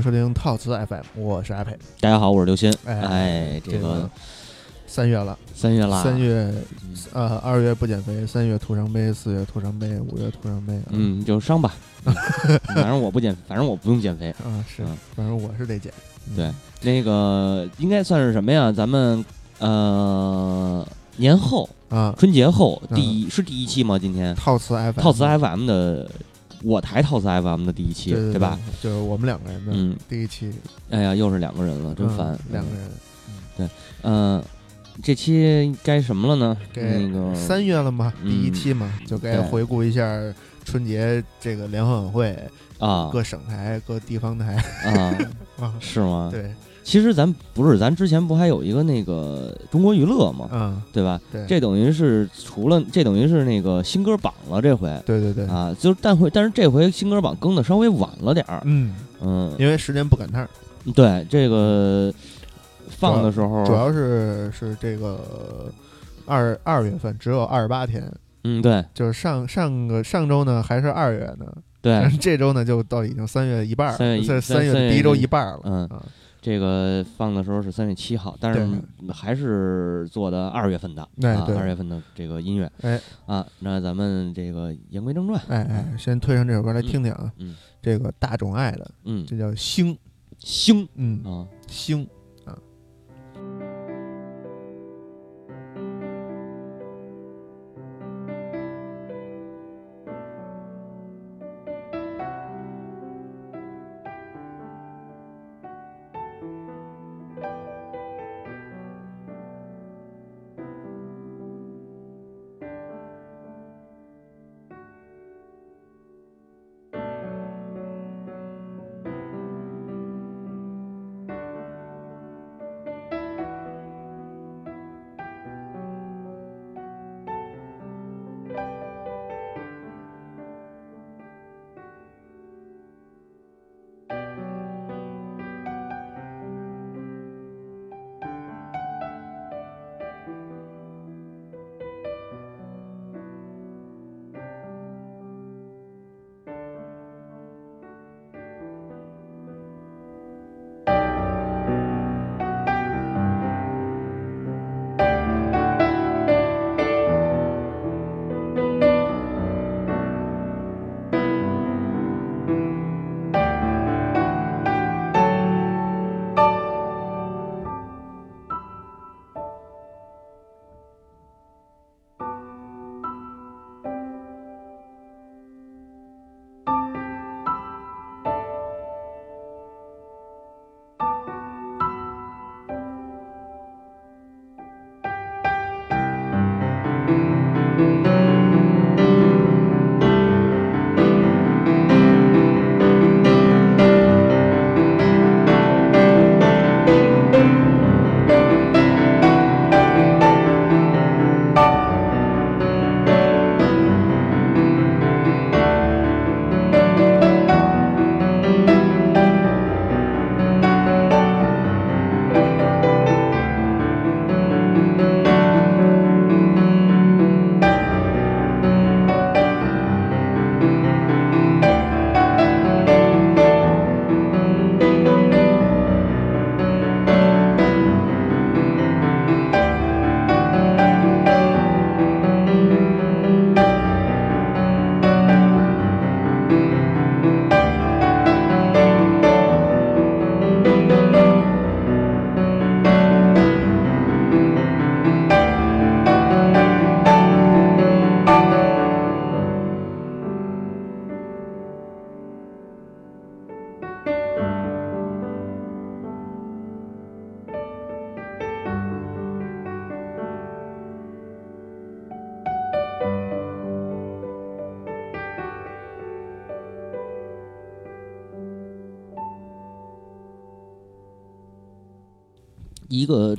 迎收听套词 FM，我是阿佩。大家好，我是刘鑫。哎哎，这这个三月了，三月了，三月嗯呃，二月不减肥，三月徒伤悲，四月徒伤悲，五月徒伤悲。嗯，就伤吧。嗯 反正我不减，反正我不用减肥。啊，是嗯，反正我是得减。嗯对，那个应该算是什么呀？咱们呃年后啊，春节后第一是第一期吗？今天套词 FM，套词 FM 的我台套词 FM 的第一期，对对吧？？就是我们两个人的嗯，第一期，哎呀，又是两个人了，真嗯烦。两个人嗯，这期该什么了呢？该那个三月了嘛，嗯第一期嘛，就该回顾一下春节这个联欢晚会，啊各省台、各地方台啊，啊。是吗？对，其实咱不是，咱之前不还有一个那个中国娱乐吗？嗯，对吧？对，这等于是除了这等于是那个新歌榜了，这回对对对，啊，就是但会但是这回新歌榜更的稍微晚了点儿，嗯，嗯，因为时间不赶趟儿，对这个放的时候主要是是这个二二月份只有二十八天，嗯对。就是上上个上周呢还是二月呢，对，这周呢就到已经三月一半儿了，三月三三月第一周一一半儿了，嗯。啊，这个放的时候是三月七号，但是还是做的二月份的，啊，二月份的这个音乐，哎。啊，那咱们这个言归正传，哎哎，先推上这首歌来听听啊，嗯。这个大众爱的，嗯，这叫星，星嗯，啊，星。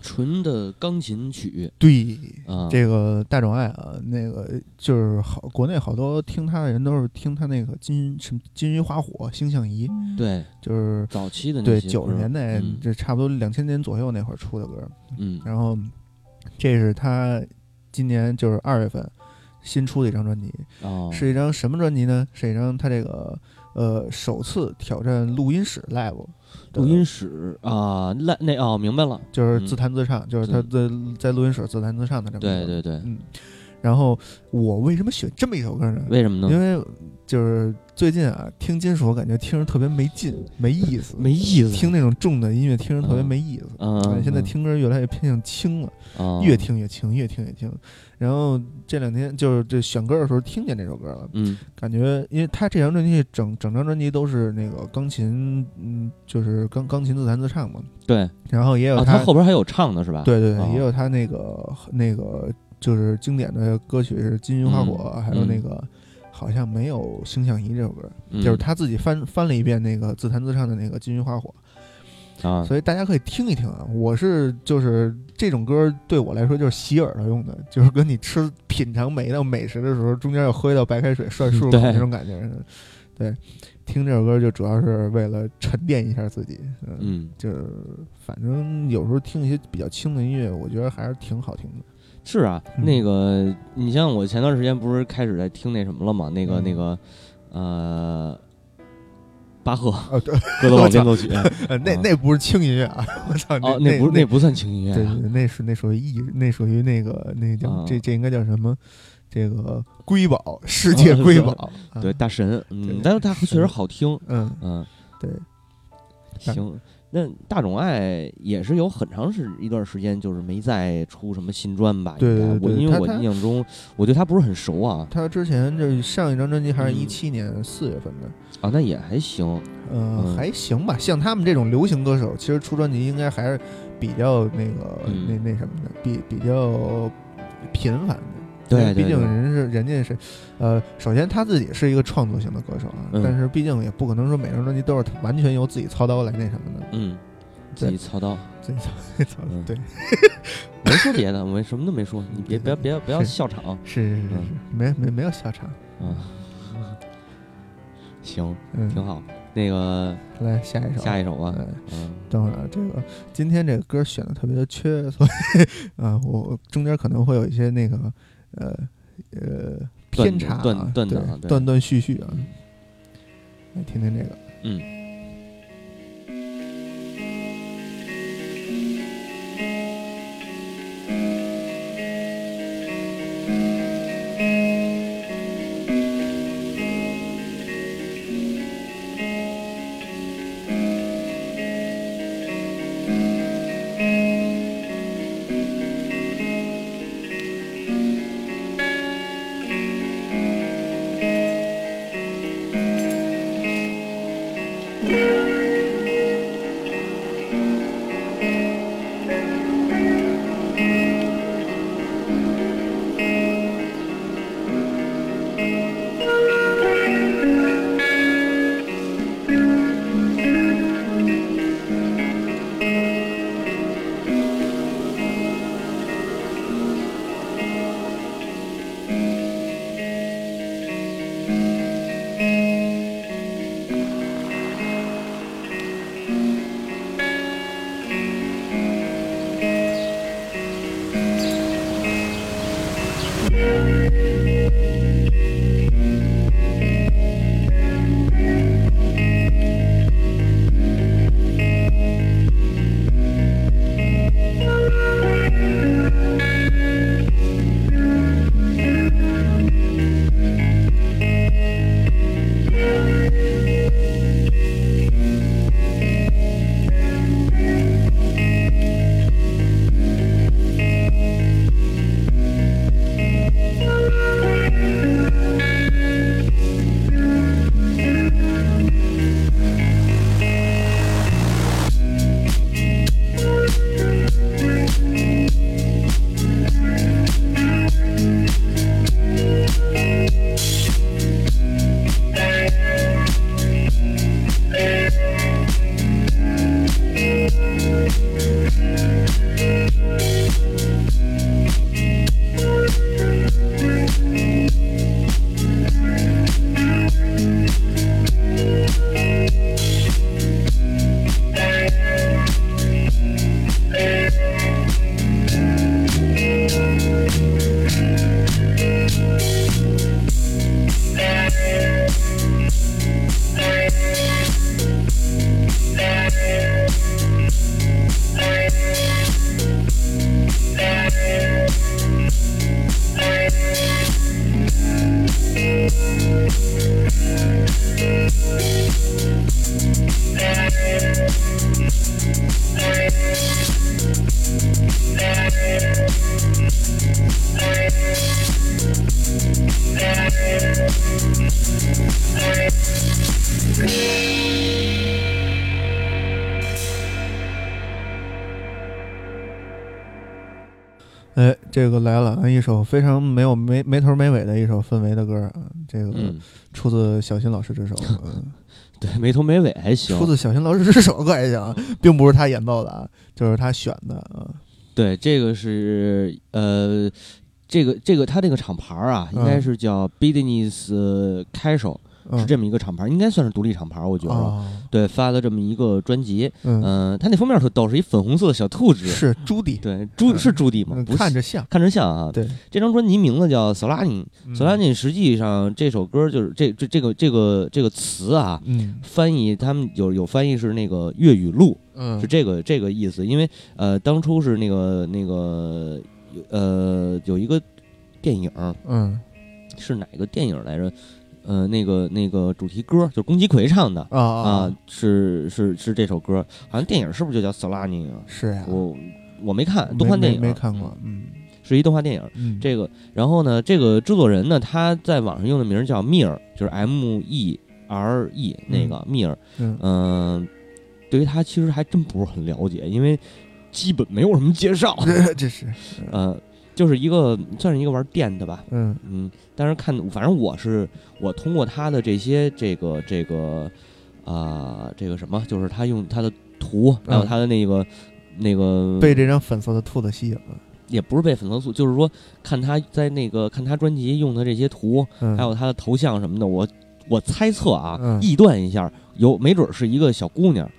纯的钢琴曲。对，啊，这个大众爱啊，那个就是好，国内好多听他的人都是听他那个金什么金鱼花火、星象仪，对就是早期的那对九十年代嗯。这差不多两千年左右那会儿出的歌。嗯。然后这是他今年就是二月份新出的一张专辑，哦。是一张什么专辑呢？是一张他这个呃首次挑战录音室 live。录音室啊，那那哦，明白了，就是自弹自唱，就是他在在录音室自弹自唱的这么。对对对，嗯。然后我为什么选这么一首歌呢？为什么呢？因为就是最近啊，听金属我感觉听着特别没劲，没意思，没意思。听那种重的音乐听着特别没意思。嗯。现在听歌越来越偏向轻了，越听越轻，越听越轻。然后这两天就是这选歌的时候听见这首歌了，嗯，感觉因为他这张专辑整整张专辑都是那个钢琴，嗯，就是钢钢琴自弹自唱嘛。对。然后也有他后边还有唱的是吧？对对，也有他那个那个。就是经典的歌曲是《金云花火》，还有那个好像没有《星象仪》这首歌，就是他自己翻翻了一遍那个自弹自唱的那个《金云花火》啊，所以大家可以听一听啊。我是就是这种歌对我来说就是洗耳朵用的，就是跟你吃品尝每一道美食的时候，中间要喝一道白开水涮 漱口那种感觉。对，听这首歌就主要是为了沉淀一下自己。嗯，就是反正有时候听一些比较轻的音乐，我觉得还是挺好听的。是啊，那个你像我前段时间不是开始在听那什么了吗？那个那个呃，巴赫歌德堡变奏曲，那那不是轻音乐啊！我操，哦，那不那不算轻音乐，对对，那是那属于艺，那属于那个那叫这这应该叫什么？这个瑰宝，世界瑰宝，对大神，嗯，但是它确实好听，嗯嗯，对，行。那大冢爱也是有很长时一段时间，就是没再出什么新专吧？对对对，因为我印象中，我对他不是很熟啊。他之前这上一张专辑还是一七年四月份的啊，那也还行，嗯，还行吧。像他们这种流行歌手，其实出专辑应该还是比较那个那那什么的，比比较频繁的。对，毕竟人是人家是，呃，首先他自己是一个创作型的歌手啊，但是毕竟也不可能说每张专辑都是完全由自己操刀来那什么的。嗯，自己操刀，自己操 操刀。对，没说别的，我什么都没说，你别别别不要笑场。是是是是，没没没有笑场。嗯，行，挺好。那个来下一首，下一首吧。嗯，等会儿这个今天这个歌选的特别的缺，所以 啊，我中间可能会有一些那个。呃呃，偏差啊，断断断断续续啊，来听听这个，嗯。这个来了，一首非常没有没没头没尾的一首氛围的歌啊，这个出自小新老师之手。嗯，对，没头没尾还行。出自小新老师之手，可还行，并不是他演奏的啊，就是他选的啊。对，这个是呃，这个这个他这个厂牌啊，应该是叫 Business Casual。是这么一个厂牌，应该算是独立厂牌，我觉得。对，发的这么一个专辑，嗯，他那封面特逗，是一粉红色的小兔子，是朱迪，对，朱是朱迪吗？看着像，看着像啊。对，这张专辑名字叫《索拉尼》，索拉尼实际上这首歌就是这这这个这个这个词啊，翻译他们有有翻译是那个粤语录，是这个这个意思。因为呃，当初是那个那个呃有一个电影，嗯，是哪个电影来着？呃，那个那个主题歌就是宫崎葵唱的啊啊，是是是这首歌，好像电影是不是就叫《索拉尼》啊？是呀，我我没看动画电影，没看过，嗯，是一动画电影。这个，然后呢，这个制作人呢，他在网上用的名叫密尔，就是 M E R E 那个密尔。嗯，对于他其实还真不是很了解，因为基本没有什么介绍。这是，呃。就是一个算是一个玩电的吧，嗯。嗯，但是看反正我是我通过他的这些这个这个啊这个什么，就是他用他的图还有他的那个那个被这张粉色的兔子吸引了，也不是被粉色兔，就是说看他在那个看他专辑用的这些图，还有他的头像什么的，我我猜测啊，臆断一下，有没准是一个小姑娘，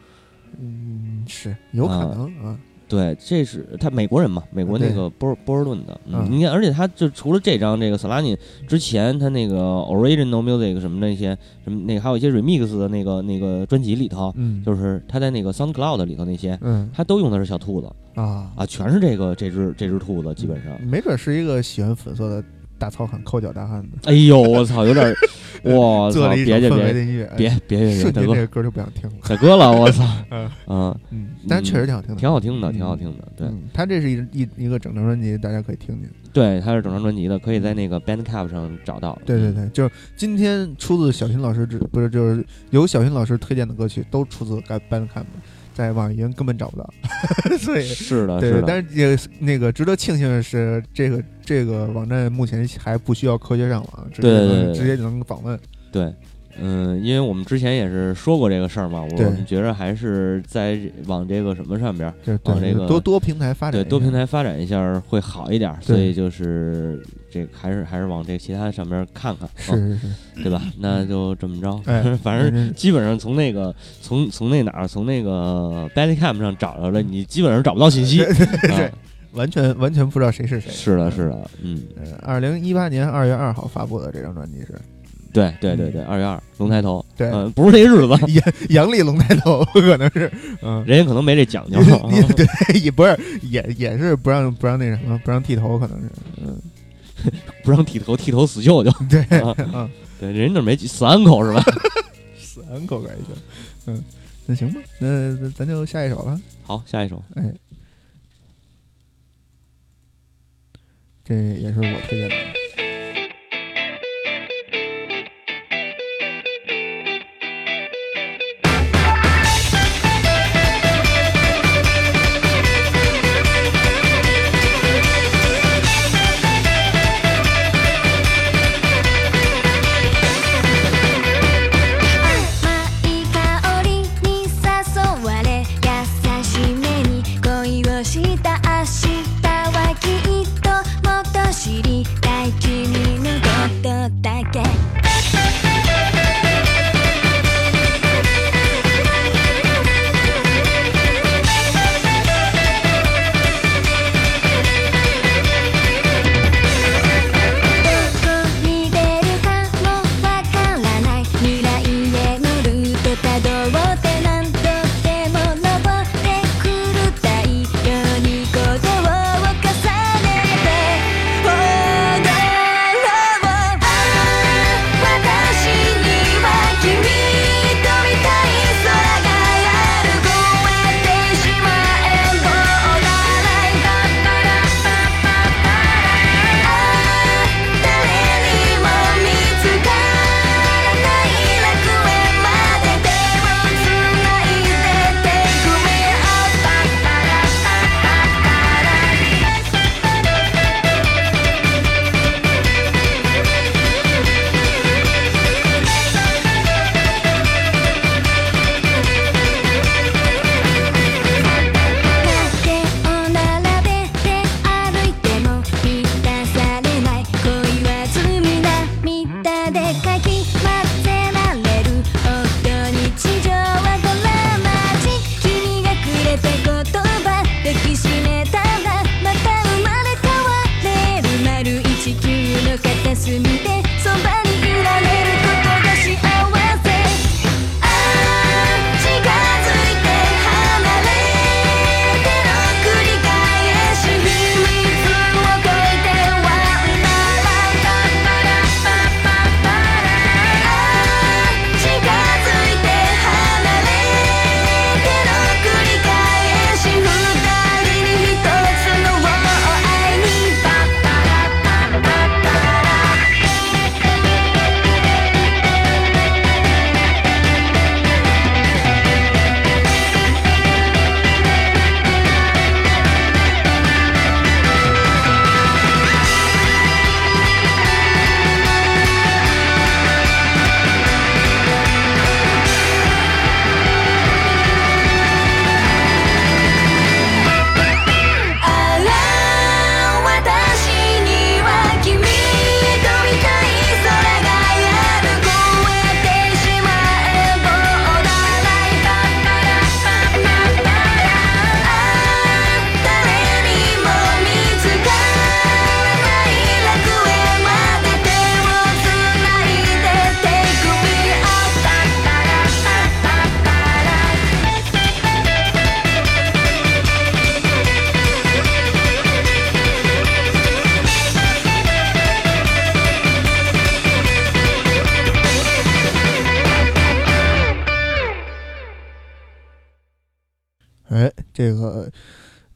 嗯，是有可能啊。对，这是他美国人嘛？美国那个波波尔顿的，嗯，你看，而且他就除了这张这个 s o l a n i 之前他那个 Original Music 什么那些什么那还有一些 Remix 的那个那个专辑里头，嗯，就是他在那个 SoundCloud 里头那些，嗯，他都用的是小兔子啊啊，全是这个这只这只兔子，基本上没准是一个喜欢粉色的。大糙汉抠脚大汉的，哎呦我操，有点，哇操，别别别别别别，大哥，这歌就不想听了，大哥了，我操，嗯。嗯。嗯，但确实挺好听的，挺好听的，挺好听的，对。他这是一一一个整张专辑，大家可以听听，对，他是整张专辑的，可以在那个 Bandcamp 上找到，对对对，就是今天出自小新老师之，不是就是由小新老师推荐的歌曲，都出自 Bandcamp。在网易云根本找不到，所以是的，对，但是也那个值得庆幸的是，这个这个网站目前还不需要科学上网，直接直接就能访问。对，嗯，因为我们之前也是说过这个事儿嘛，我们觉着还是在往这个什么上边，往这个多多平台发展，对，多平台发展一下会好一点，所以就是。这还是还是往这其他上边看看，是是是，对吧？那就这么着，哎，反正基本上从那个从从那哪儿从那个 Bandcamp 上找着了，你基本上找不到信息，对，完全完全不知道谁是谁。是的，是的，嗯，二零一八年二月二号发布的这张专辑是，对对对对，二月二龙抬头，对，不是那日子，阳阳历龙抬头可能是，嗯，人家可能没这讲究，对，也不是也也是不让不让那什么不让剃头，可能是，嗯。不让剃头，剃头死舅舅。对，嗯，对，人那没死安口是吧？死安口还行。嗯，那行吧，那咱就下一首了。好，下一首。哎，这也是我推荐的。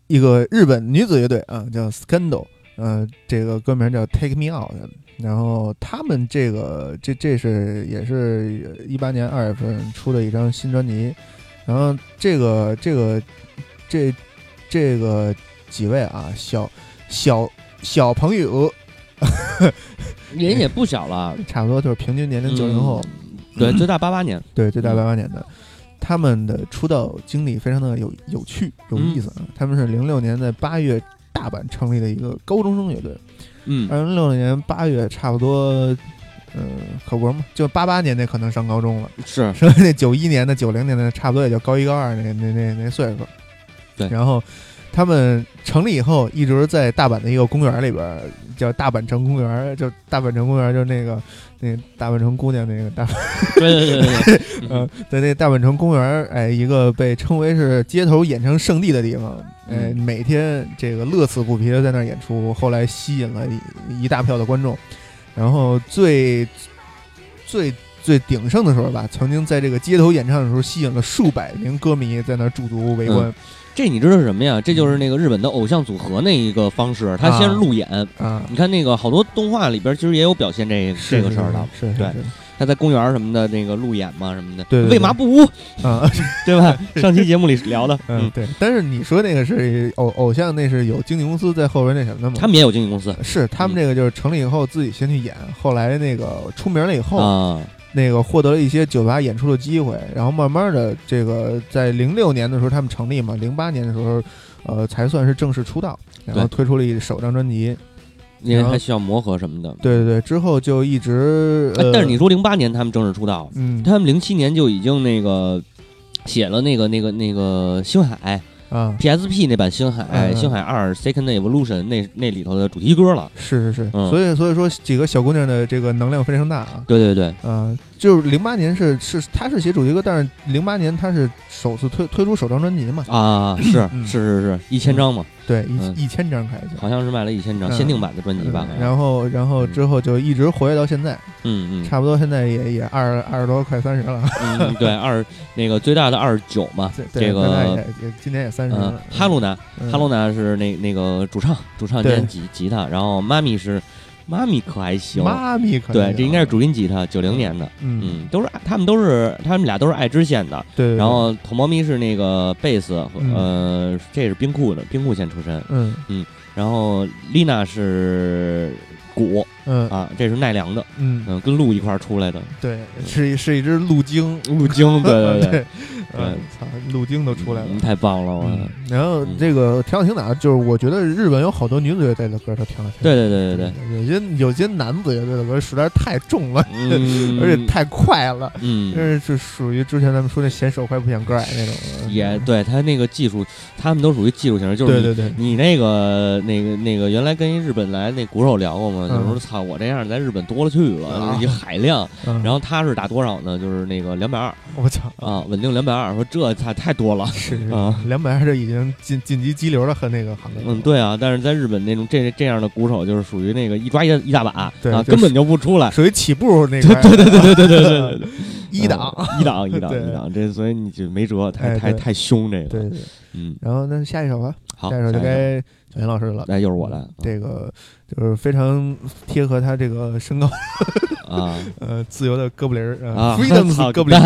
一个日本女子乐队啊，叫 Scandal，呃，这个歌名叫 Take Me Out，然后他们这个这这是也是一八年二月份出的一张新专辑，然后这个这个这这个几位啊，小小小朋友，人也不小了，差不多就是平均年龄九零后，对，最大八八年，对，最大八八年的。他们的出道经历非常的有有趣有意思啊！他们是零六年在八月大阪成立的一个高中生乐队，嗯，二零零六年八月差不多，嗯，可不嘛，就八八年那可能上高中了，是，所以那九一年的九零年的差不多也就高一高二那那那那岁数，对，然后。他们成立以后，一直在大阪的一个公园里边，叫大阪城公园，就大阪城公园，就那个那大阪城姑娘那个大，对对对对，嗯，在那大阪城公园，哎，一个被称为是街头演唱圣地的地方，哎，每天这个乐此不疲的在那儿演出，后来吸引了一一大票的观众，然后最最最鼎盛的时候吧，曾经在这个街头演唱的时候，吸引了数百名歌迷在那儿驻足围观。这你知道是什么呀？这就是那个日本的偶像组合那一个方式，他先路演啊。你看那个好多动画里边其实也有表现这这个事儿的，是对。他在公园什么的那个路演嘛什么的，对，为嘛不？啊，对吧？上期节目里聊的，嗯，对。但是你说那个是偶偶像，那是有经纪公司在后边那什么的吗？他们也有经纪公司，是他们这个就是成立以后自己先去演，后来那个出名了以后啊。那个获得了一些酒吧演出的机会，然后慢慢的，这个在零六年的时候他们成立嘛，零八年的时候，呃，才算是正式出道，然后推出了一首张专辑，因为还需要磨合什么的。对对对，之后就一直。但是你说零八年他们正式出道，嗯，他们零七年就已经那个写了那个那个那个星海。啊，PSP 那版《星海》《星海二 Second Evolution》那那里头的主题歌了，是是是，所以所以说几个小姑娘的这个能量非常大啊，对对对，啊，就是零八年是是他是写主题歌，但是零八年他是首次推推出首张专辑嘛，啊，是是是是一千张嘛。对，一一千张开始，好像是卖了一千张限定版的专辑吧。然后，然后之后就一直活跃到现在。嗯嗯，差不多现在也也二二十多，快三十了。嗯，对，二那个最大的二十九嘛。这个也今年也三十了。哈鲁娜，哈鲁娜是那那个主唱，主唱兼吉吉他。然后妈咪是。妈咪可还行，妈咪可对，这应该是主音吉他，九零年的，嗯，都是他们都是他们俩都是爱知县的，对。然后土猫咪是那个贝斯，呃，这是冰库的，冰库县出身，嗯。嗯。然后丽娜是鼓，嗯。啊，这是奈良的，嗯。嗯，跟鹿一块儿出来的，对，是是一只鹿精，鹿精，对对对，对，操，路径都出来了，太棒了！我。然后这个挺好听的，就是我觉得日本有好多女子乐队的歌都挺好听。对对对对对，有些有些男子乐队的歌实在是太重了，而且太快了。嗯，这是属于之前咱们说那嫌手快不嫌歌矮那种。也对他那个技术，他们都属于技术型，就是对对对，你那个那个那个原来跟一日本来那鼓手聊过嘛，就说操我这样在日本多了去了，一海量。然后他是打多少呢？就是那个两百二。我操啊，稳定两百阿尔说：“这太太多了，是啊，两百二是已经进进击激流了和那个行列。嗯，对啊，但是在日本那种这这样的鼓手，就是属于那个一抓一一大把，啊，根本就不出来，属于起步那对对对对对对对，一档一档一档一档，这所以你就没辙，太太太凶这个。对，嗯，然后那下一首吧，下一首就该小严老师了，来又是我了，这个就是非常贴合他这个身高啊，呃，自由的哥布林儿啊，飞腾的哥布林。”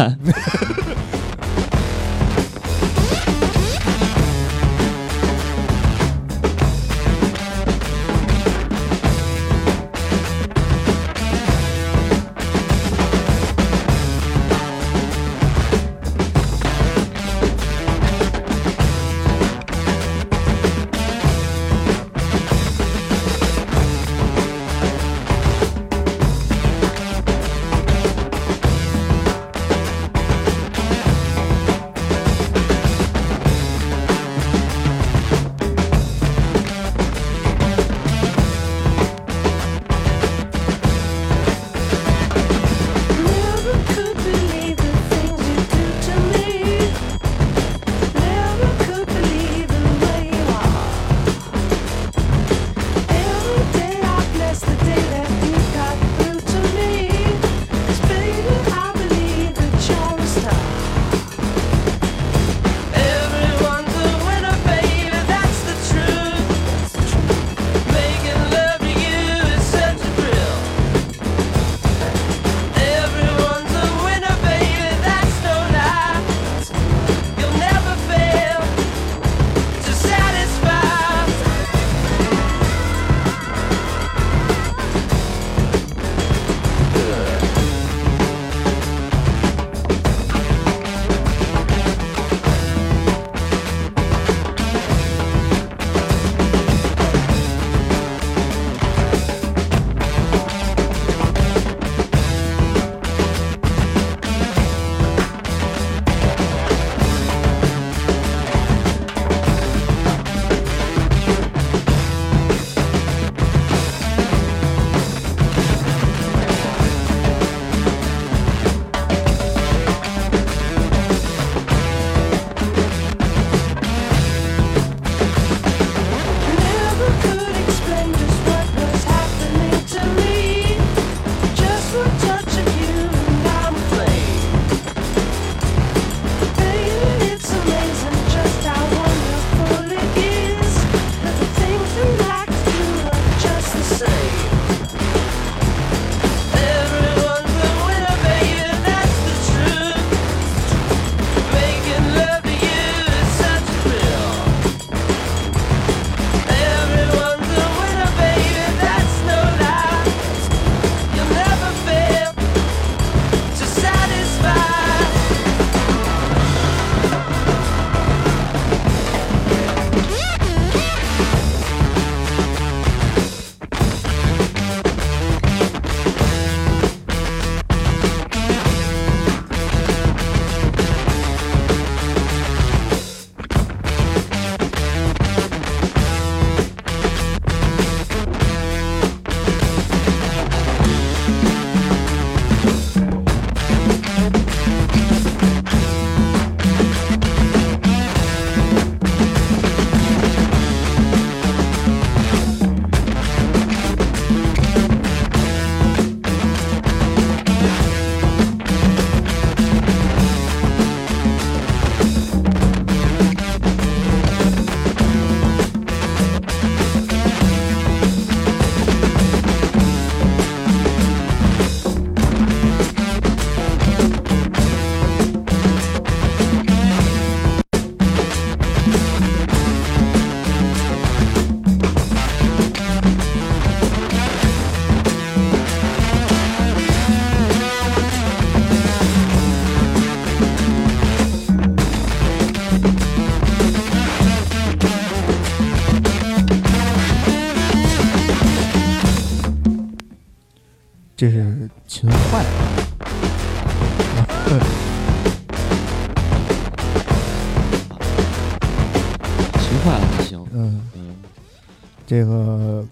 这个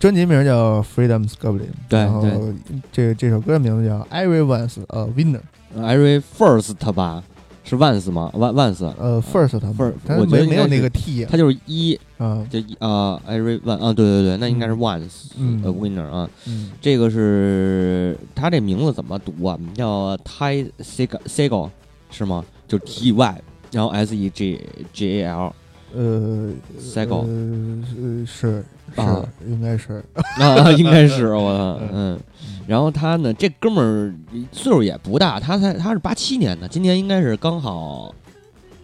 专辑名叫《Freedom's Goblin》，对对，这这首歌的名字叫《Everyone's a Winner》，Every First 吧。是 once 吗？ones？呃，first，不是，我觉得没有那个 t，它就是一啊，就啊，every one 啊，对对对，那应该是 once a winner 啊，这个是它这名字怎么读啊？叫 Ty Segel 是吗？就 T Y，然后 S E G G A L，呃，Segel，呃是是应该是 啊，应该是 我嗯。然后他呢，这哥们儿岁数也不大，他才他是八七年的，今年应该是刚好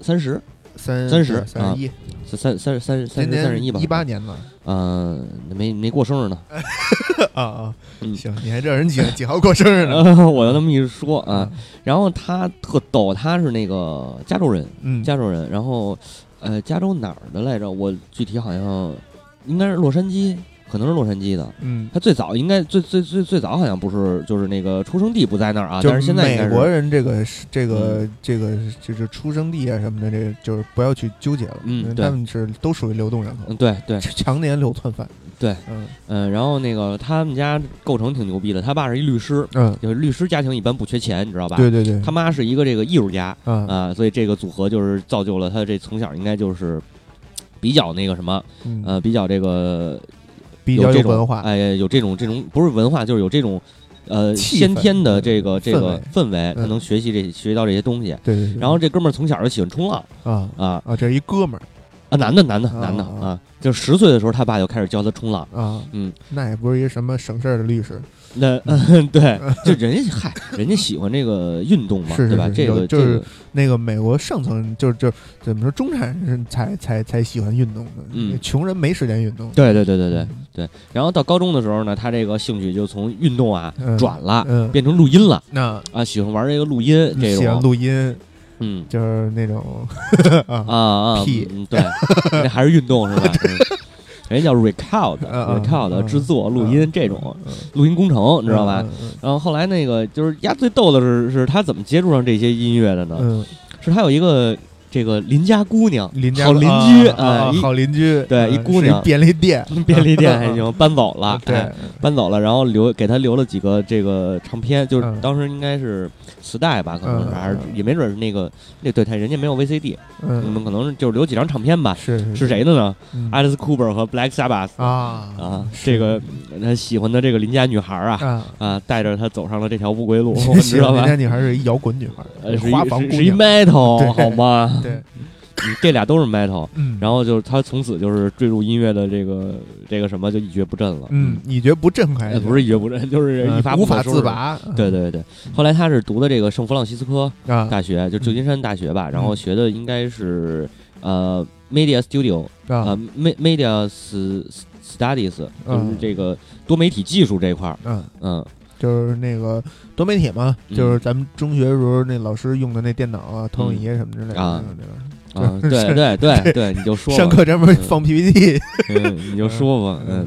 三十，三三十三十一，三三三三十三十一吧，一八年的，嗯，没没过生日呢。啊啊，行，你还知道人几几号过生日呢？我就那么一说啊。然后他特逗，他是那个加州人，嗯，加州人。然后呃，加州哪儿的来着？我具体好像应该是洛杉矶。可能是洛杉矶的，嗯，他最早应该最最最最早好像不是，就是那个出生地不在那儿啊，但是现在美国人这个这个这个就是出生地啊什么的，这个就是不要去纠结了，嗯，他们是都属于流动人口，嗯，对对，常年流窜犯，对，嗯嗯，然后那个他们家构成挺牛逼的，他爸是一律师，嗯，就是律师家庭一般不缺钱，你知道吧？对对对，他妈是一个这个艺术家，啊啊，所以这个组合就是造就了他这从小应该就是比较那个什么，呃，比较这个。比较有文化，哎，有这种这种不是文化，就是有这种，呃，先天的这个这个氛围，他能学习这学到这些东西。对对。然后这哥们儿从小就喜欢冲浪啊啊啊！这是一哥们儿啊，男的男的男的啊，就十岁的时候，他爸就开始教他冲浪啊。嗯，那也不是一什么省事儿的律师。那嗯 对，就人家嗨，人家喜欢这个运动嘛，对吧？这个就是那个美国上层，就是就怎么说，中产人才才才喜欢运动的，嗯，穷人没时间运动。对对对对对对。然后到高中的时候呢，他这个兴趣就从运动啊转了，变成录音了。那啊，喜欢玩这个录音，这种喜欢录音，嗯，就是那种 啊啊屁，对，那还是运动是吧？人家叫 record，record 制作录音这种录音工程，你知道吧？然后后来那个就是丫最逗的是，是他怎么接触上这些音乐的呢？是他有一个。这个邻家姑娘，邻家好邻居啊，好邻居，对，一姑娘，便利店，便利店还行，搬走了，对，搬走了，然后留给他留了几个这个唱片，就是当时应该是磁带吧，可能是还是也没准是那个那对他人家没有 VCD，你们可能是就是留几张唱片吧，是是谁的呢？Alice Cooper 和 Black Sabbath 啊啊，这个他喜欢的这个邻家女孩啊啊，带着他走上了这条不归路，你知道吧？邻家女孩是一摇滚女孩，是花房是一 metal 好吗？对，这俩都是 metal，嗯，然后就是他从此就是坠入音乐的这个这个什么就一蹶不振了，嗯，一蹶不振还不是一蹶不振，就是一发无法自拔。对对对，后来他是读的这个圣弗朗西斯科大学，就旧金山大学吧，然后学的应该是呃 media studio 啊，media studies，就是这个多媒体技术这块儿，嗯。嗯。就是那个多媒体嘛，就是咱们中学时候那老师用的那电脑啊、投影仪什么之类的啊，对对对对，你就说上课专门放 PPT，你就说吧，嗯。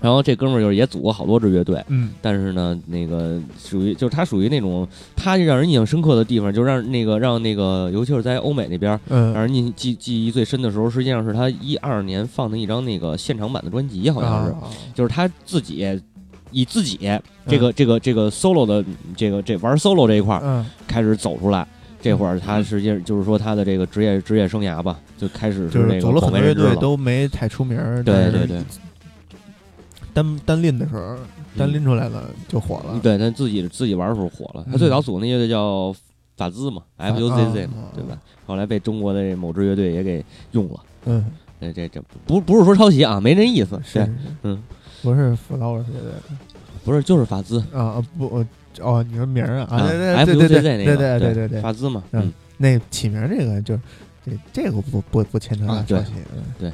然后这哥们儿就是也组过好多支乐队，嗯，但是呢，那个属于就是他属于那种他让人印象深刻的地方，就让那个让那个，尤其是在欧美那边，嗯，让人记记记忆最深的时候，实际上是他一二年放的一张那个现场版的专辑，好像是，就是他自己。以自己这个这个这个 solo 的这个这玩 solo 这一块儿开始走出来，这会儿他实际上就是说他的这个职业职业生涯吧，就开始是那个很多乐队都没太出名对对对，单单拎的时候单拎出来了就火了。对他自己自己玩的时候火了。他最早组那乐队叫法兹嘛，F U Z Z 嘛，对吧？后来被中国的某支乐队也给用了。嗯，这这这不不是说抄袭啊，没那意思。是，嗯。不是弗劳尔乐队，不是就是法兹啊不哦，你说名儿啊？对对对对对对对对对对，法兹嘛，嗯，那起名这个就这这个不不不牵扯到抄袭，对，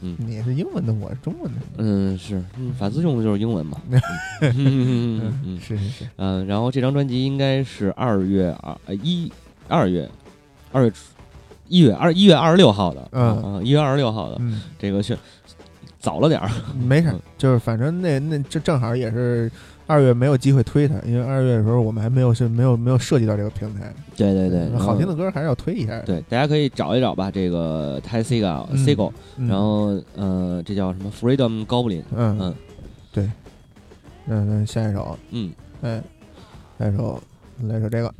嗯，你是英文的，我是中文的，嗯是，法兹用的就是英文嘛，嗯。是是 是，嗯，然后这张专辑应该是二月二一二月二月初一月二一月二十六号的，嗯，一月二十六号的，这个是。早了点儿，没事，就是反正那那这正好也是二月没有机会推它，因为二月的时候我们还没有是没有没有涉及到这个平台。对对对，好听的歌还是要推一下。对，大家可以找一找吧，这个 t s i g a s i g o 然后呃，这叫什么 Freedom Goblin。嗯嗯，对，嗯嗯，下一首，嗯，哎，下一首，来首这个。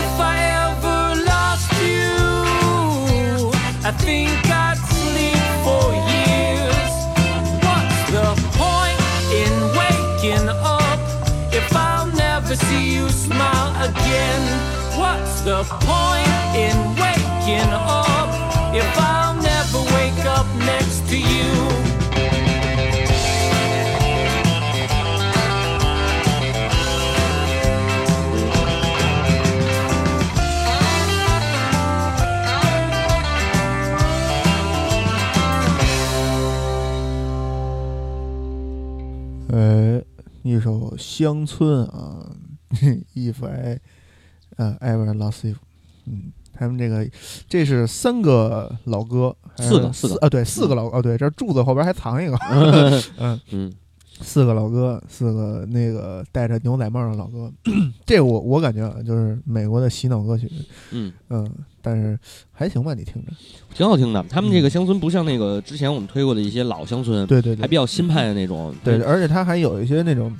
if I ever lost you. I think I'd sleep for years. What's the point in waking up if I'll never see you smile again? What's the point in waking up if I'll never wake up next to you? 首乡村啊，If I 呃，Ever Lost You，嗯，他们这个这是三个老哥，四个四个。啊，对，四个老哦，对，这柱子后边还藏一个，嗯。嗯，四个老哥，四个那个戴着牛仔帽的老哥，这我我感觉啊，就是美国的洗脑歌曲。嗯。嗯，但是还行吧，你听着，挺好听的。他们这个乡村不像那个之前我们推过的一些老乡村，对对，还比较新派的那种。对，而且它还有一些那种。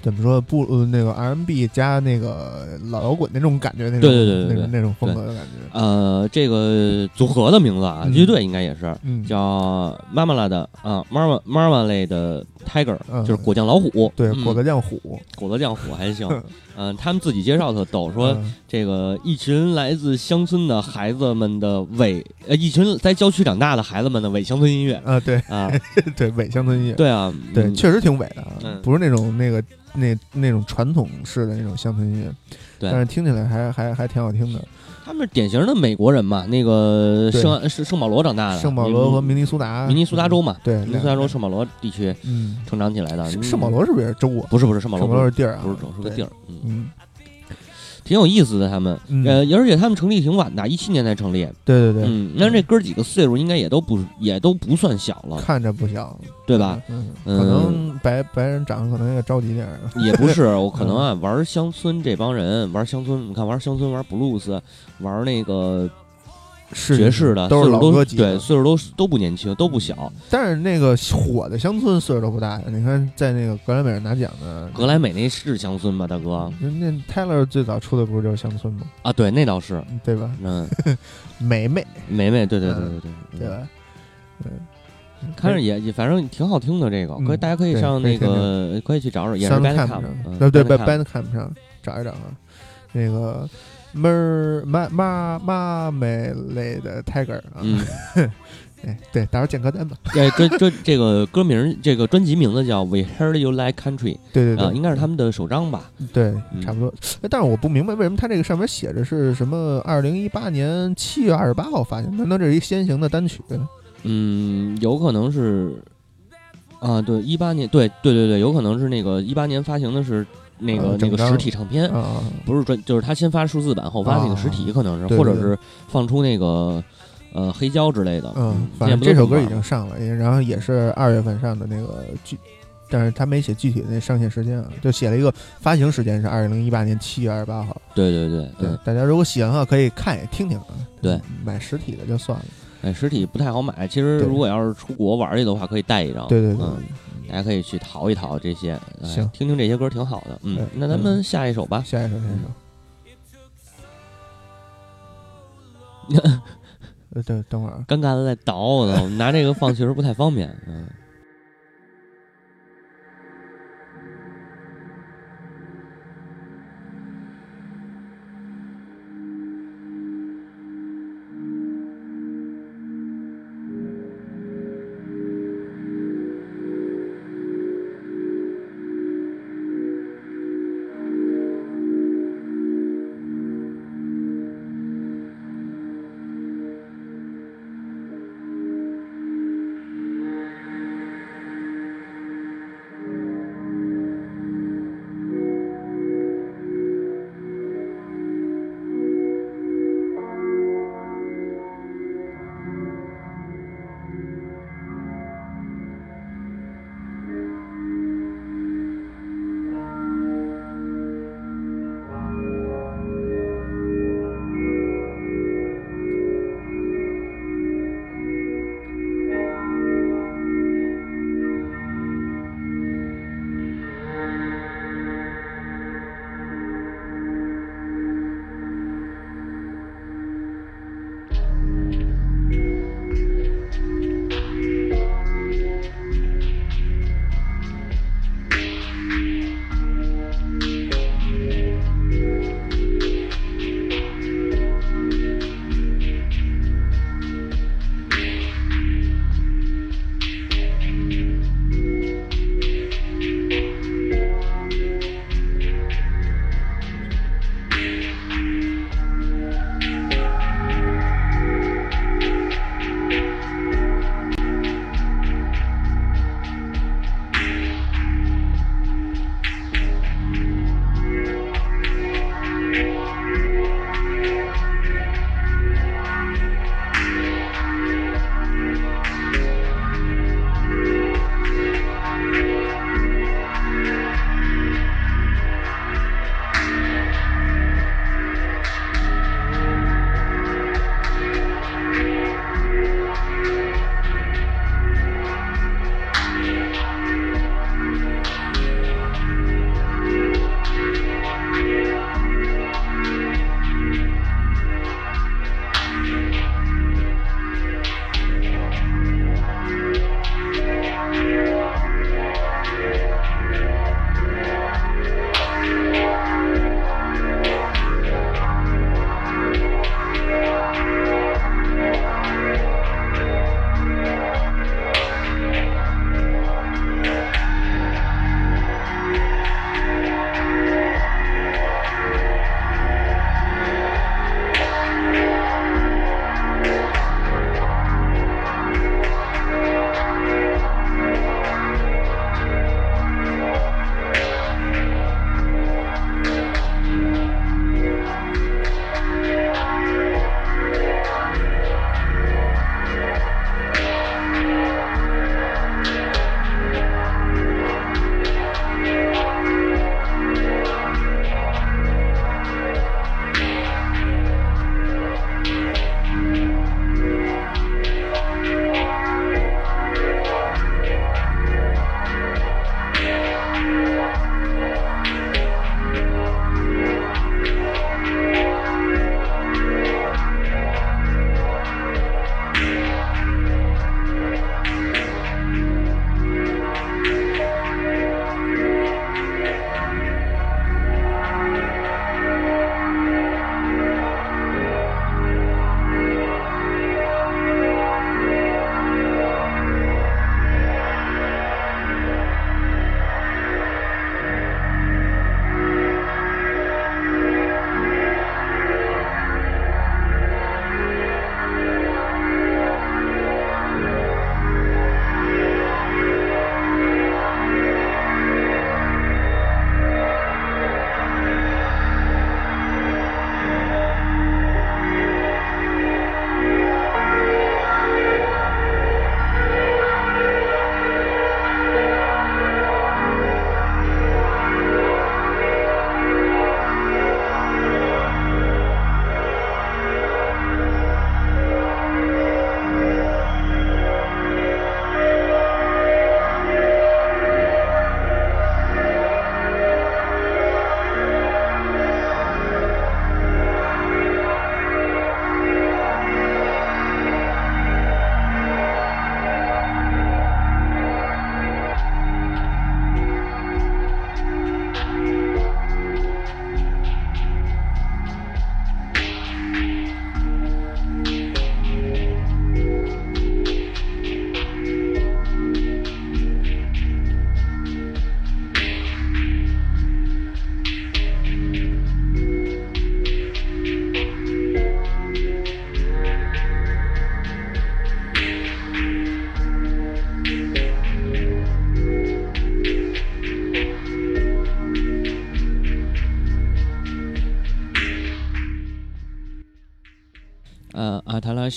怎么说不呃那个 R&B 加那个老摇滚那种感觉那种对对对对那种那种风格的感觉。呃这个组合的名字啊乐队应该也是叫妈妈拉的啊妈妈妈妈类的 Tiger 就是果酱老虎。对果子酱虎。果子酱虎还行嗯。他们自己介绍特逗说这个一群来自乡村的孩子们的伪呃一群在郊区长大的孩子们的伪乡村音乐啊对啊。对伪乡村音乐。对啊对确实挺伪的不是那种那个。那那种传统式的那种乡村音乐，对，但是听起来还还还挺好听的。他们是典型的美国人嘛，那个圣是圣保罗长大的，圣保罗和明尼苏达，明尼苏达州嘛，对，明尼苏达州圣保罗地区，嗯，成长起来的。圣保罗是不是也是州啊？不是不是，圣保罗是地儿啊，不是州，是个地儿，嗯。挺有意思的，他们，呃，而且他们成立挺晚的，一七年才成立。对对对，嗯，那这哥几个岁数应该也都不也都不算小了，看着不小，对吧？嗯，可能白白人长得可能也着急点儿。也不是，我 可能啊，玩乡村这帮人玩乡村，你看玩乡村玩布鲁斯，玩那个。爵士的都是老歌级，对，岁数都都不年轻，都不小。但是那个火的乡村岁数都不大。你看，在那个格莱美上拿奖的，格莱美那是乡村吧，大哥？那 Taylor 最早出的不是就是乡村吗？啊，对，那倒是，对吧？嗯，梅梅，梅梅，对对对对对，对吧？嗯，看着也也反正挺好听的，这个可以大家可以上那个可以去找找，也是 Bandcamp 上，对对，Bandcamp 上找一找啊，那个。妈妈妈妈美类的 Tiger 啊，哎对，打会捡歌单吧。对，这这这个歌名，这个专辑名字叫 We Heard You Like Country，对对对，应该是他们的首张吧？对，差不多。但是我不明白为什么他这个上面写着是什么？二零一八年七月二十八号发行，难道这是一先行的单曲？嗯，有可能是啊，对，一八年，对对对对，有可能是那个一八年发行的是。那个那个实体唱片，不是专，就是他先发数字版，后发那个实体，可能是，或者是放出那个呃黑胶之类的。嗯，反正这首歌已经上了，然后也是二月份上的那个具，但是他没写具体的那上线时间啊，就写了一个发行时间是二零一八年七月二十八号。对对对对，大家如果喜欢的话，可以看也听听啊。对，买实体的就算了，买实体不太好买。其实如果要是出国玩去的话，可以带一张。对对对。大家可以去淘一淘这些，行，听听这些歌挺好的。嗯，那咱们下一首吧。下一首，下一首。呃，等等会儿，尴尬的在倒呢我，拿这个放其实不太方便。嗯。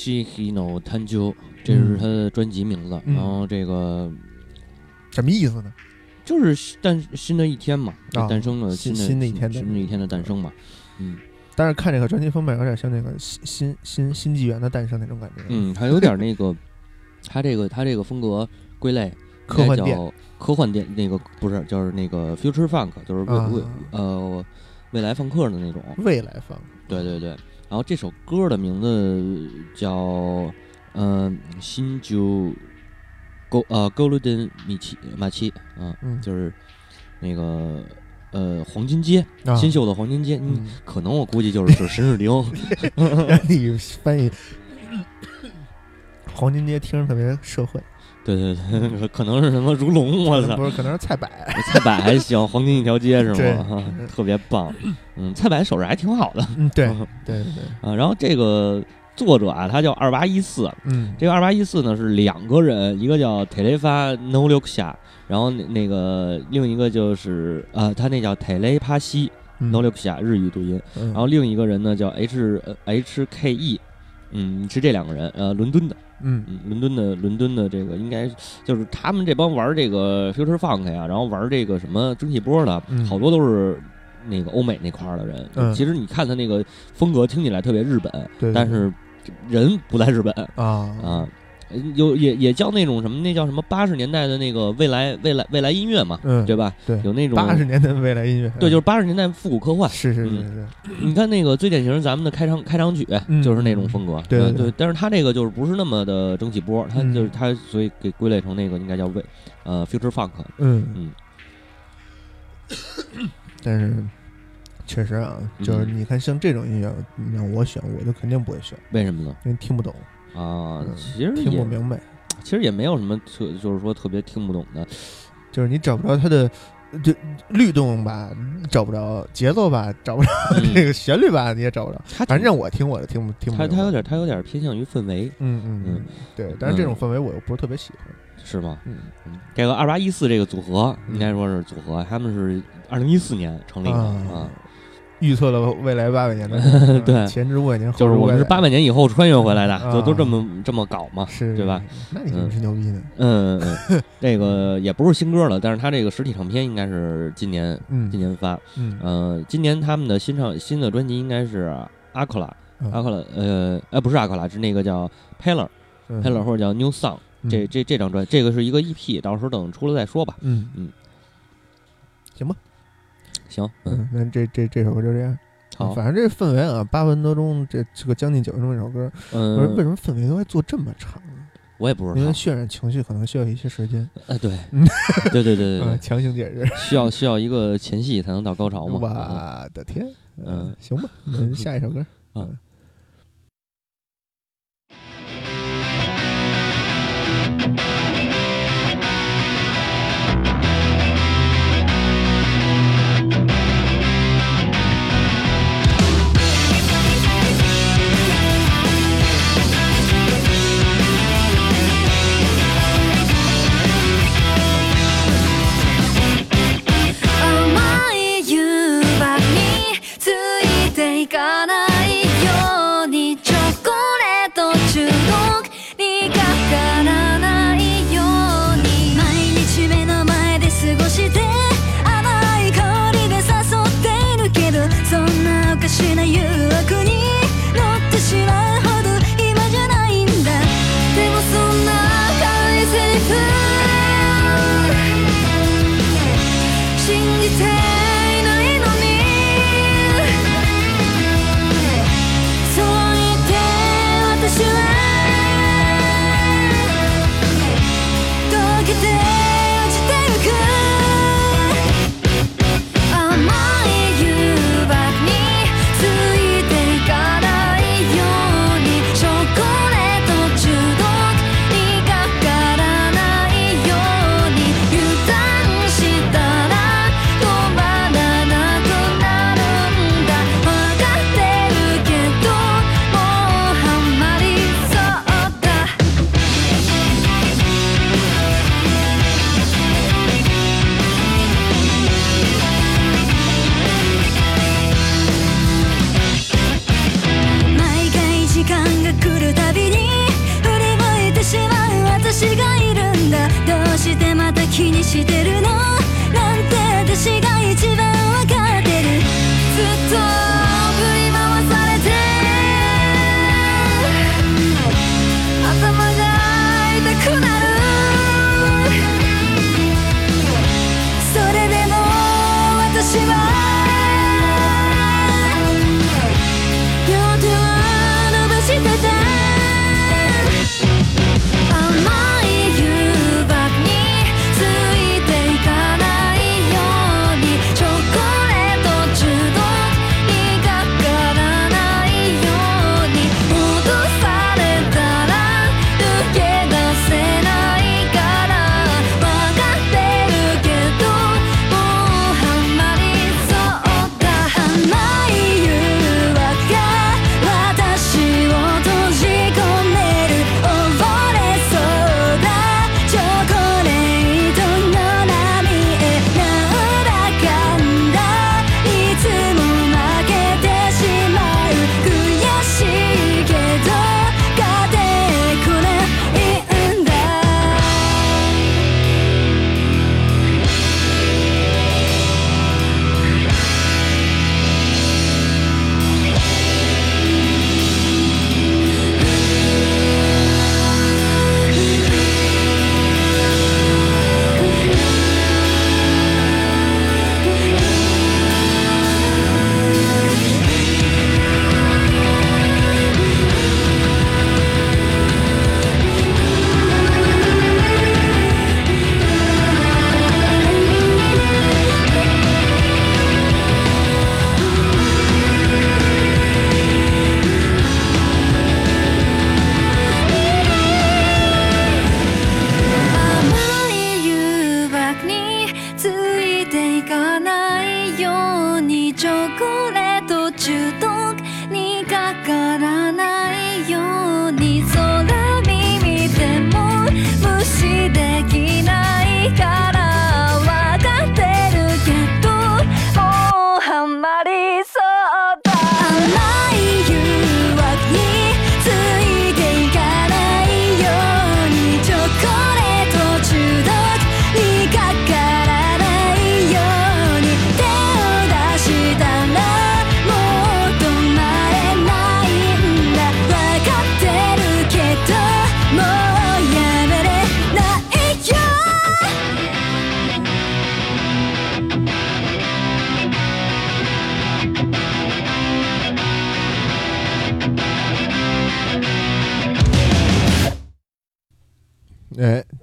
西希诺探究，这是他的专辑名字。然后这个什么意思呢？就是诞新的一天嘛，诞生了新的新的一天，新的一天的诞生嘛。嗯，但是看这个专辑封面，有点像那个新新新新纪元的诞生那种感觉。嗯，还有点那个，他这个他这个风格归类科幻电，科幻电那个不是，就是那个 future funk，就是未未呃未来放克的那种。未来放。对对对。然后这首歌的名字叫嗯新旧勾呃勾勒登米奇马奇啊，就是那个呃黄金街新秀的黄金街，嗯，可能我估计就是是神日町。你翻译 黄金街听着特别社会。对对对，可能是什么如龙，我操！不是，可能是菜百，菜百还行，黄金一条街是吗？特别棒。嗯，菜百手势还挺好的。嗯，对 对对。啊，然后这个作者啊，他叫二八一四。嗯，这个二八一四呢是两个人，一个叫 Telefa No l u x a 然后那那个另一个就是啊，他那叫 Telepashi No l u x a 日语读音。然后另一个人呢叫 H H K E，嗯，是这两个人，呃，伦敦的。嗯。嗯，伦敦的伦敦的这个应该就是他们这帮玩这个 future funk 呀，然后玩这个什么蒸汽波的，好多都是那个欧美那块儿的人。其实你看他那个风格听起来特别日本，但是人不在日本。啊。啊。有也也叫那种什么，那叫什么八十年代的那个未来未来未来音乐嘛，对吧？对，有那种八十年代的未来音乐，对，就是八十年代复古科幻。是是是是，你看那个最典型咱们的开场开场曲就是那种风格，对对。但是他这个就是不是那么的蒸汽波，他就是他所以给归类成那个应该叫未呃 future funk。嗯嗯。但是确实啊，就是你看像这种音乐，你让我选，我就肯定不会选。为什么呢？因为听不懂。啊，其实听不明白，其实也没有什么特，就是说特别听不懂的，就是你找不着它的就律动吧，找不着节奏吧，找不着 这个旋律吧，你也找不着。反正让我听，我就听不听不。他他有点，他有点偏向于氛围，嗯嗯嗯，对。但是这种氛围我又不是特别喜欢，是吗？嗯嗯。这个二八一四这个组合应该说是组合，他们是二零一四年成立的啊。预测了未来八百年的，对，前知五百年，就是我们是八百年以后穿越回来的，就都这么这么搞嘛，是，对吧？那你真是牛逼呢。嗯，这个也不是新歌了，但是他这个实体唱片应该是今年，今年发。嗯，呃，今年他们的新唱新的专辑应该是阿克拉，阿克拉，呃，哎，不是阿克拉，是那个叫 Peller，Peller 或者叫 New Song，这这这张专，这个是一个 EP，到时候等出了再说吧。嗯。嗯，行吧。行，嗯，那这这这首歌就这样。好，反正这氛围啊，八分多钟，这这个将近九分钟一首歌，嗯，为什么氛围都会做这么长？我也不知道，因为渲染情绪可能需要一些时间。哎，对，对对对 对，强行解释，需要需要一个前戏才能到高潮嘛？我的天，嗯，行吧，下一首歌，嗯。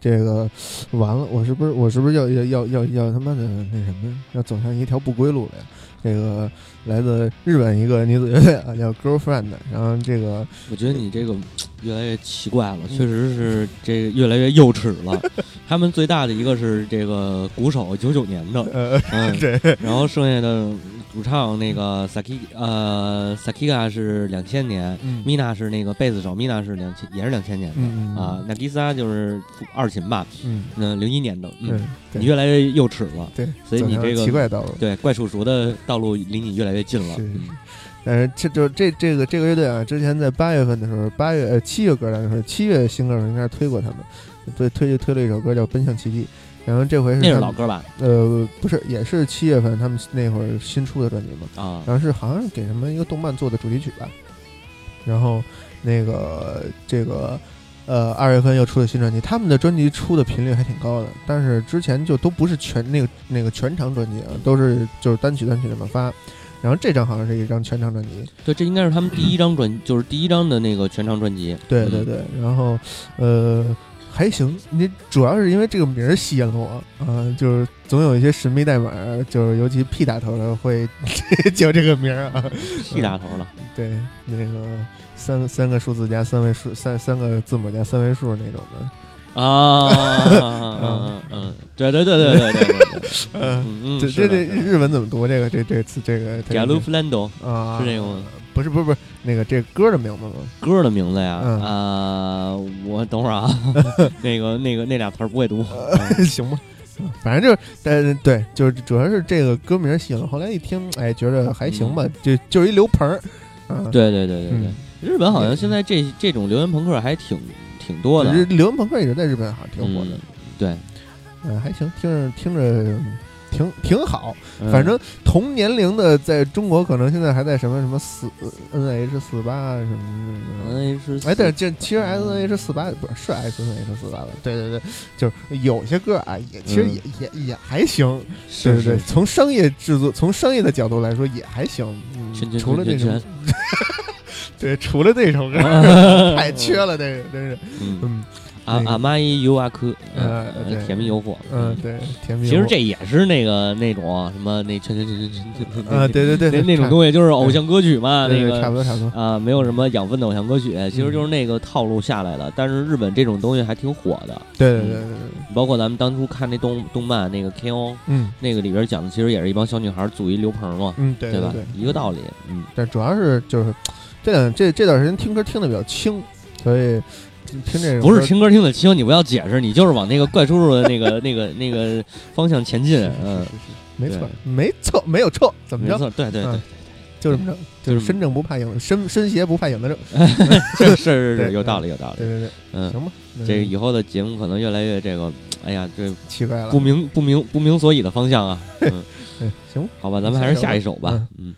这个完了，我是不是我是不是要要要要要他妈的那什么，要走向一条不归路了呀？这个来自日本一个女子乐队啊，叫 Girlfriend，然后这个我觉得你这个越来越奇怪了，确实是这个越来越幼稚了。他们最大的一个是这个鼓手，九九年的，嗯，对，然后剩下的。主唱那个 Saki 呃 Sakika 是两千年，Mina 是那个贝斯手，Mina 是两千也是两千年的。啊。那第三就是二琴吧，嗯，零一年的。嗯，你越来越幼齿了，对，所以你这个奇怪道路，对怪叔叔的道路离你越来越近了。但是这就这这个这个乐队啊，之前在八月份的时候，八月呃七月歌单的时候，七月新歌的时候应该是推过他们，对，推就推了一首歌叫《奔向奇迹》。然后这回是那是老歌吧？呃，不是，也是七月份他们那会儿新出的专辑嘛。啊，然后是好像是给什么一个动漫做的主题曲吧。然后那个这个呃二月份又出了新专辑，他们的专辑出的频率还挺高的，但是之前就都不是全那个那个全长专辑啊，都是就是单曲单曲这么发。然后这张好像是一张全长专辑。对，这应该是他们第一张专，就是第一张的那个全长专辑。对对对，然后呃。还行，你主要是因为这个名儿吸引了我啊，就是总有一些神秘代码，就是尤其 P 打头的会 叫这个名儿啊，P 打头的，对，那个三三个数字加三位数，三三个字母加三位数那种的啊，嗯嗯，对对对对对对对，嗯，这这这日文怎么读这个这这次这个 g a l u f l a n d o 啊，是这个吗？不是不是不是那个这歌的名字吗？歌的名字呀？啊，我等会儿啊，那个那个那俩词儿不会读，行吧？反正就是，呃，对，就是主要是这个歌名吸引了。后来一听，哎，觉得还行吧，就就是一刘鹏儿。对对对对对，日本好像现在这这种流行朋克还挺挺多的。流行朋克一直在日本好像挺火的。对，嗯，还行，听着听着。挺挺好，反正同年龄的在中国可能现在还在什么什么四 N H 四八什么 N H 哎，对，这其实 S N H 四八不是是 S N H 四八吧，对对对，就是有些歌啊，也其实也也也还行，对对对，从商业制作从商业的角度来说也还行，除了那种，对，除了那首歌 太缺了，那个真是，嗯。阿阿玛伊尤阿克，呃，甜蜜诱惑，嗯，对，甜蜜。其实这也是那个那种什么那全全全全全，啊，对对对，那那种东西就是偶像歌曲嘛，那个差不多差不多啊，没有什么养分的偶像歌曲，其实就是那个套路下来的。但是日本这种东西还挺火的，对对对对，包括咱们当初看那动动漫那个 K.O.，嗯，那个里边讲的其实也是一帮小女孩组一流棚嘛，嗯，对对吧？一个道理，嗯，但主要是就是这两这这段时间听歌听的比较轻，所以。听这个不是听歌听的轻，你不要解释，你就是往那个怪叔叔的那个那个那个方向前进，嗯，没错，没错，没有错，怎么着？对对对对，就这么着，就是身正不怕影，身身邪不怕影子正，是是 是，有道理有道理，对对对，嗯，行吧，这以后的节目可能越来越这个，哎呀，这奇怪了，不明不明不明所以的方向啊，嗯，行，好吧，咱们还是下一首吧，嗯。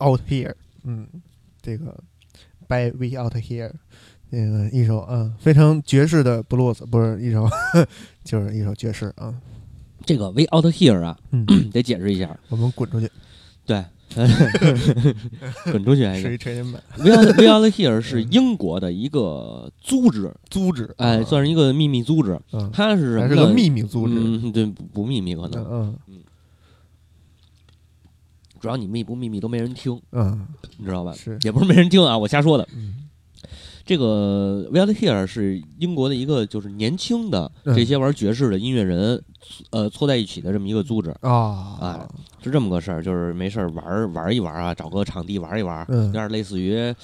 Out here，嗯，这个 By We out here，那个一首嗯非常爵士的 blues，，不是一首，就是一首爵士啊。这个 We out here 啊，嗯得解释一下，我们滚出去。对，滚出去还是一成人版。We out We out here 是英国的一个组织，组织，哎，算是一个秘密组织。它是还是个秘密组织，嗯，对，不秘密可能，嗯嗯。主要你秘不秘密都没人听，嗯，你知道吧？是，也不是没人听啊，我瞎说的。嗯，这个 We Are Here 是英国的一个就是年轻的这些玩爵士的音乐人，呃，凑在一起的这么一个组织啊，啊，是这么个事儿，就是没事儿玩玩一玩啊，找个场地玩一玩，有点类似于。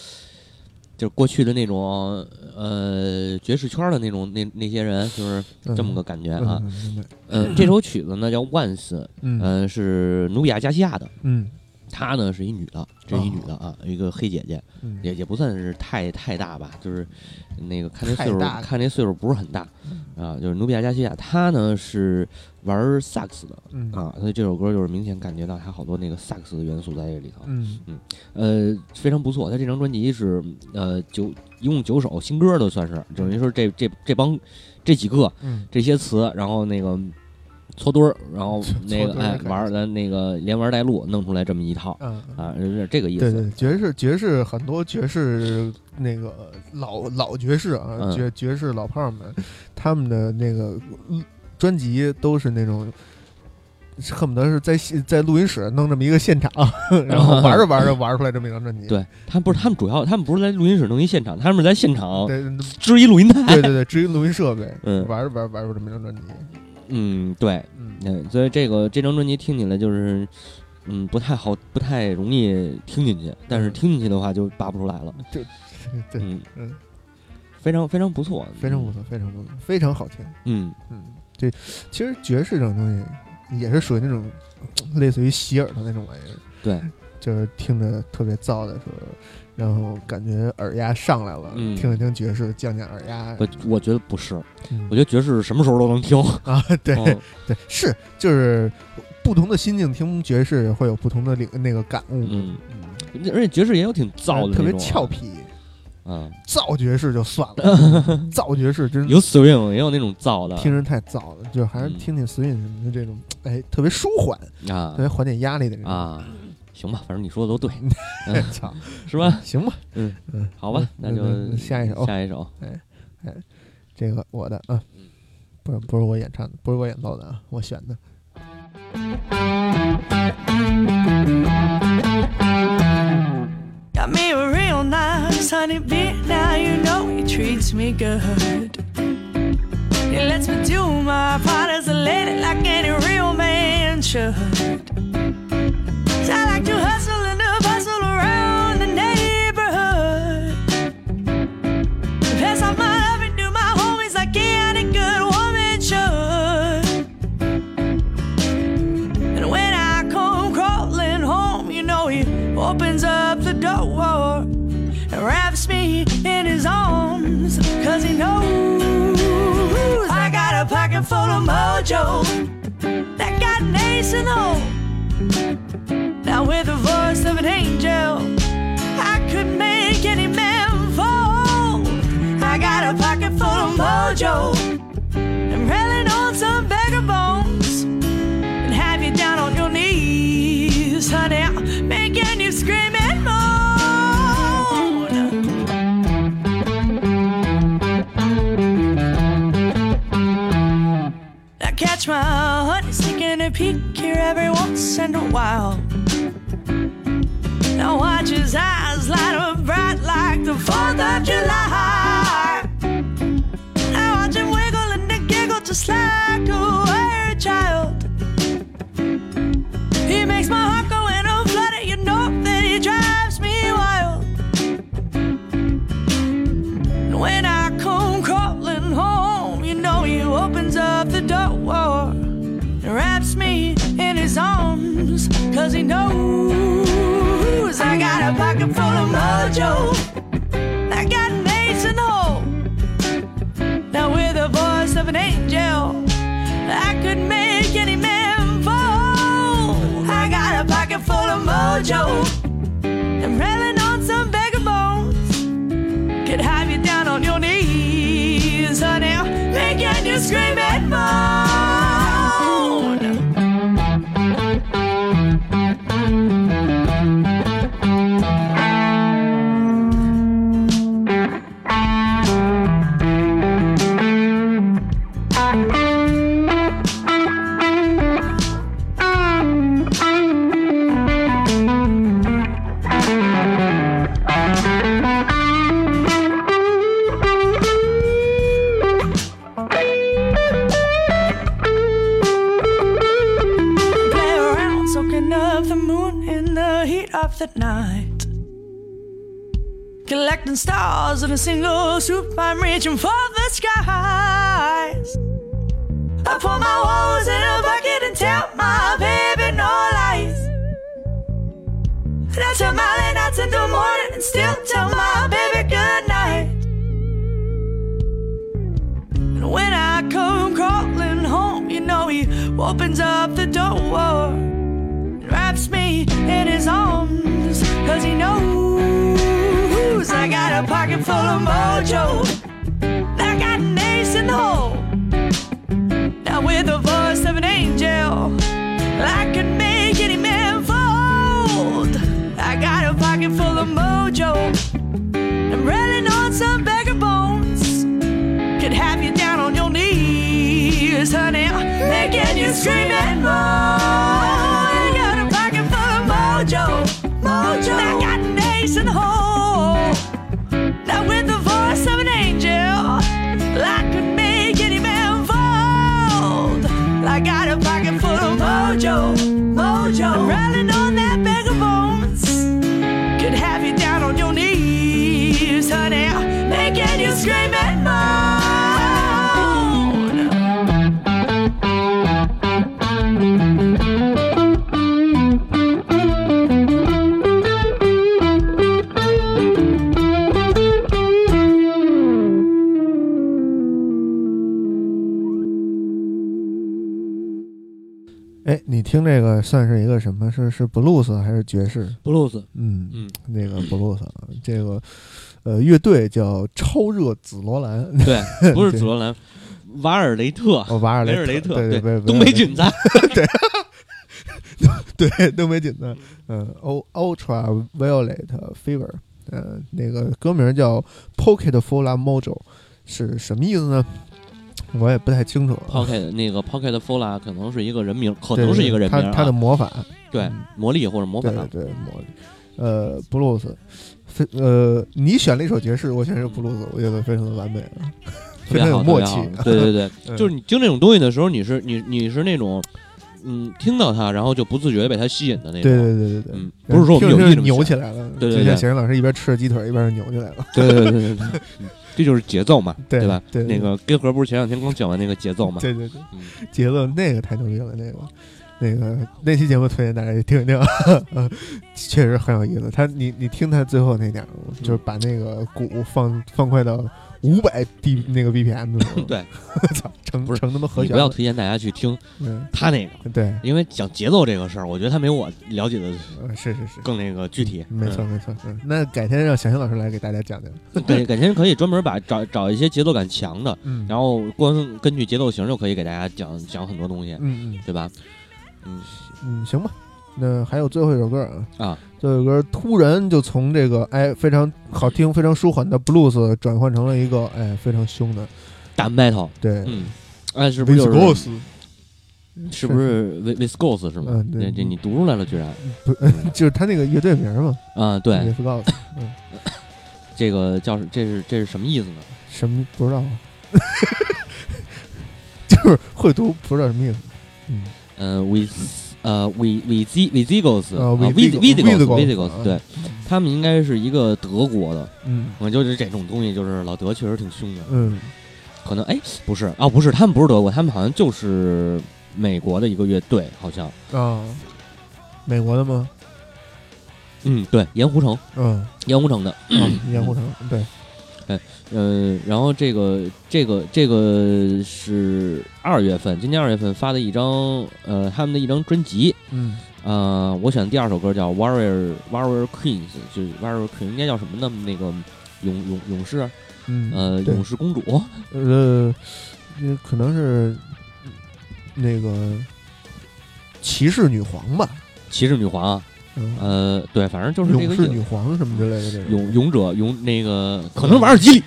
就过去的那种，呃，爵士圈的那种那那些人，就是这么个感觉啊。嗯，这首曲子呢叫《Once》，嗯，是努比亚加西亚的。嗯，她呢是一女的，这是一女的啊，一个黑姐姐，也也不算是太太大吧，就是那个看那岁数，看那岁数不是很大啊，就是努比亚加西亚。她呢是。玩萨克斯的啊，所以这首歌就是明显感觉到他好多那个萨克斯的元素在这里头。嗯嗯，呃，非常不错。他这张专辑是呃九一共九首新歌都算是，等于说这这这帮这几个这些词，然后那个搓堆儿，然后那个哎玩咱那个连玩带录弄出来这么一套啊，有点这个意思。对对，爵士爵士很多爵士那个老老爵士啊，爵爵士老炮们他们的那个。专辑都是那种恨不得是在在录音室弄这么一个现场，然后玩着玩着玩出来这么一张专辑。对他不是他们主要他们不是在录音室弄一现场，他们是在现场支一录音台。对对对，支一录音设备，嗯，玩着玩玩出这么一张专辑。嗯，对，嗯，所以这个这张专辑听起来就是嗯不太好，不太容易听进去，但是听进去的话就拔不出来了。就 对，嗯嗯，非常非常不错，非常不错，非常不错，非常好听。嗯嗯。对，其实爵士这种东西也是属于那种类似于洗耳的那种玩意儿。对，就是听着特别燥的时候，然后感觉耳压上来了，听着听爵士降降耳压。我我觉得不是，我觉得爵士什么时候都能听啊。对对，是就是不同的心境听爵士会有不同的领那个感悟。嗯嗯，而且爵士也有挺燥的，特别俏皮。嗯，造爵士就算了，造爵士真有 swing，也有那种造的，听着太造了，就还是听听 swing 什么的这种，哎，特别舒缓啊，特别缓解压力的人。啊。行吧，反正你说的都对，操，是吧？行吧，嗯嗯，好吧，那就下一首，下一首，哎哎，这个我的啊，不是不是我演唱的，不是我演奏的啊，我选的。Got me a nice honey bee, now you know he treats me good. He lets me do my part as a lady like any real man should. I like to hustle Cause he knows I got a pocket full of mojo that got an ace in the hole. Now, with the voice of an angel, I could make any man fall. I got a pocket full of mojo. Catch my honey sneaking a peek here every once in a while. Now watch his eyes light up bright like the 4th of July. I watch him wiggle and giggle just like a weary child. I got an ace in the hole. Now with the voice of an angel, I could make any man fall. I got a pocket full of mojo. I'm railing on some vagabonds. Could have you down on your knees, honey, making you scream and moan. Collecting stars in a single swoop, I'm reaching for the skies. I pour my woes in a bucket and tell my baby no lies. And I tell my late nights into morning and still tell my baby good night. And when I come crawling home, you know he opens up the door and wraps me in his arms, cause he knows a pocket full of mojo. I got an ace in the hole. Now, with the voice of an angel, I can make any man fold. I got a pocket full of mojo. I'm running on some beggar bones. Could have you down on your knees, honey, making you scream and moan 听这个算是一个什么？是是布鲁斯还是爵士？布鲁斯，嗯嗯，那个布鲁斯，这个呃，乐队叫超热紫罗兰，对，不是紫罗兰，瓦尔雷特，哦，瓦尔雷特，对对，东北菌子，对 对，东北菌子，嗯，Ultra Violet Fever，呃，那个歌名叫 Pocket Full of Mojo，是什么意思呢？我也不太清楚。Pocket 那个 Pocket Fola 可能是一个人名，可能是一个人名。他他的魔法，对魔力或者魔法，对魔力。呃，布鲁斯，非呃，你选了一首爵士，我选一首布鲁斯，我觉得非常的完美了，非常有默契。对对对，就是你听这种东西的时候，你是你你是那种，嗯，听到它，然后就不自觉被它吸引的那种。对对对对对，嗯，不是说我们有意扭起来了。对对对，像小云老师一边吃着鸡腿一边扭起来了。对对对对对。这就是节奏嘛，对吧？对，那个根河不是前两天刚讲完那个节奏嘛？对对对，节奏那个太牛逼了，那个那个那期节目推荐大家听一听，确实很有意思。他你你听他最后那点，就是把那个鼓放放快到。五百 D 那个 BPM 的，对，操，成成他妈和弦。不要推荐大家去听他那个，对，因为讲节奏这个事儿，我觉得他没有我了解的，是是是，更那个具体。没错没错，嗯，那改天让小新老师来给大家讲讲。对，改天可以专门把找找一些节奏感强的，嗯然后光根据节奏型就可以给大家讲讲很多东西，嗯嗯，对吧？嗯嗯，行吧。那还有最后一首歌啊啊！这首歌突然就从这个哎非常好听、非常舒缓的 blues 转换成了一个哎非常凶的大 metal。对，嗯，哎，是不是就是？是不是 v v s c o s 是吗？嗯，对，这你读出来了，居然不 就是他那个乐队名嘛？啊，对，viscos。嗯，这个叫这是这是什么意思呢？什么不知道？就是会读不知道什么意思。呃，V V Z V Z Gos 啊，V V Z Gos V Z Gos，对，他们应该是一个德国的，嗯，我就是这种东西，就是老德确实挺凶的，嗯，可能哎，不是啊，不是，他们不是德国，他们好像就是美国的一个乐队，好像。啊，美国的吗？嗯，对，盐湖城，嗯，盐湖城的，盐湖城，对。哎，呃，然后这个这个这个是二月份，今年二月份发的一张，呃，他们的一张专辑，嗯，呃，我选的第二首歌叫《Warrior Warrior Queens》，就是 Warrior Queen，应该叫什么呢？那个勇勇勇士，嗯，呃，勇士公主，呃，可能是那个骑士女皇吧？骑士女皇，呃，对，反正就是这个勇士女皇什么之类的，这勇勇者勇那个可能瓦尔基里，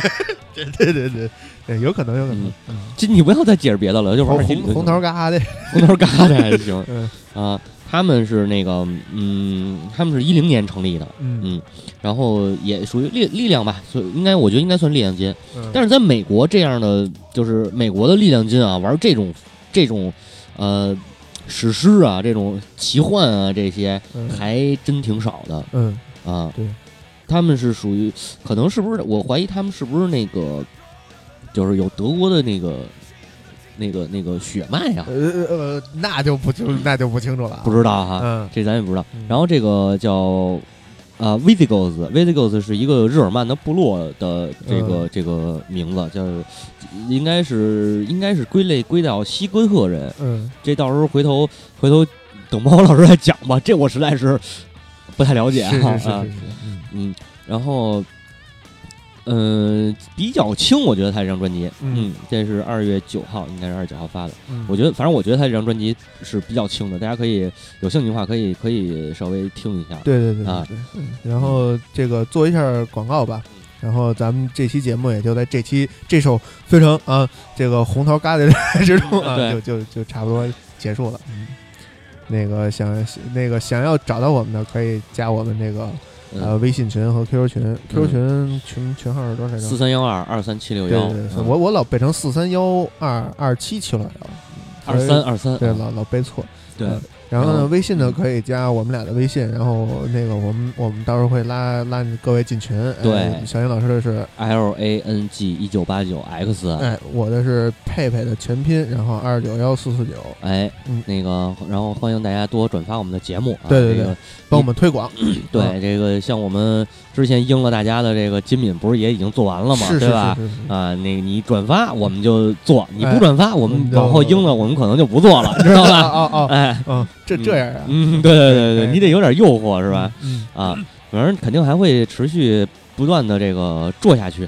对对对对对，有可能有可能。今你不要再解释别的了，就玩红红头嘎的，红头嘎的还行啊。他们是那个，嗯，他们是一零年成立的，嗯，然后也属于力力量吧，所以应该我觉得应该算力量金。但是在美国这样的，就是美国的力量金啊，玩这种这种呃史诗啊，这种奇幻啊这些还真挺少的，嗯。啊，对，他们是属于可能是不是？我怀疑他们是不是那个，就是有德国的那个。那个那个血脉呀，呃呃，那就不清那就不清楚了，不知道哈，嗯，这咱也不知道。然后这个叫啊，Visigoths，Visigoths 是一个日耳曼的部落的这个这个名字，叫应该是应该是归类归到西哥特人。嗯，这到时候回头回头等猫老师再讲吧，这我实在是不太了解啊。是是是是，嗯，然后。嗯，比较轻，我觉得他这张专辑，嗯，这是二月九号，应该是二十九号发的。我觉得，反正我觉得他这张专辑是比较轻的，大家可以有兴趣的话，可以 可以稍微听一下。对对对啊，然后这个做一下广告吧，然后咱们这期节目也就在这期这首非常啊这个红桃嘎的之中啊，就就就差不多结束了。嗯，那个想那个想要找到我们的，可以加我们那个。呃，微信群和 QQ 群，QQ 群群群号是多少？四三幺二二三七六幺。对对，我我老背成四三幺二二七七六幺。二三二三。对，老老背错。对。然后呢，微信呢可以加我们俩的微信，然后那个我们我们到时候会拉拉各位进群。对，小英老师的是 L A N G 一九八九 X。哎，我的是佩佩的全拼，然后二九幺四四九。哎，那个，然后欢迎大家多转发我们的节目。对对对，帮我们推广。对，这个像我们之前应了大家的这个金敏，不是也已经做完了吗？对吧？啊，那你转发我们就做，你不转发我们往后应了，我们可能就不做了，知道吧？哦哦，哎，嗯。这这样啊？嗯，对对对对，你得有点诱惑是吧？嗯啊，反正肯定还会持续不断的这个做下去，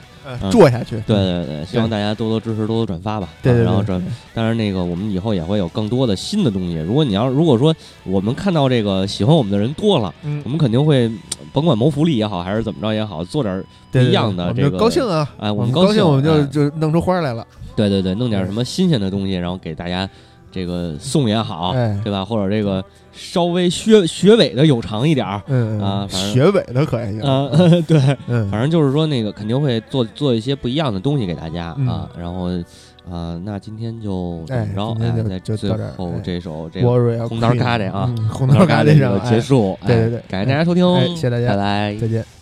做下去。对对对，希望大家多多支持，多多转发吧。对对，然后转，当然那个我们以后也会有更多的新的东西。如果你要如果说我们看到这个喜欢我们的人多了，我们肯定会甭管谋福利也好，还是怎么着也好，做点不一样的这个。高兴啊！哎，我们高兴，我们就就弄出花来了。对对对，弄点什么新鲜的东西，然后给大家。这个送也好，对吧？或者这个稍微学学尾的有长一点儿，嗯啊，学尾的可以啊，对，嗯反正就是说那个肯定会做做一些不一样的东西给大家啊。然后啊，那今天就怎么着？哎，在最后这首这个红桃咖喱啊，红桃咖喱上结束。对对对，感谢大家收听，谢谢大家，拜拜，再见。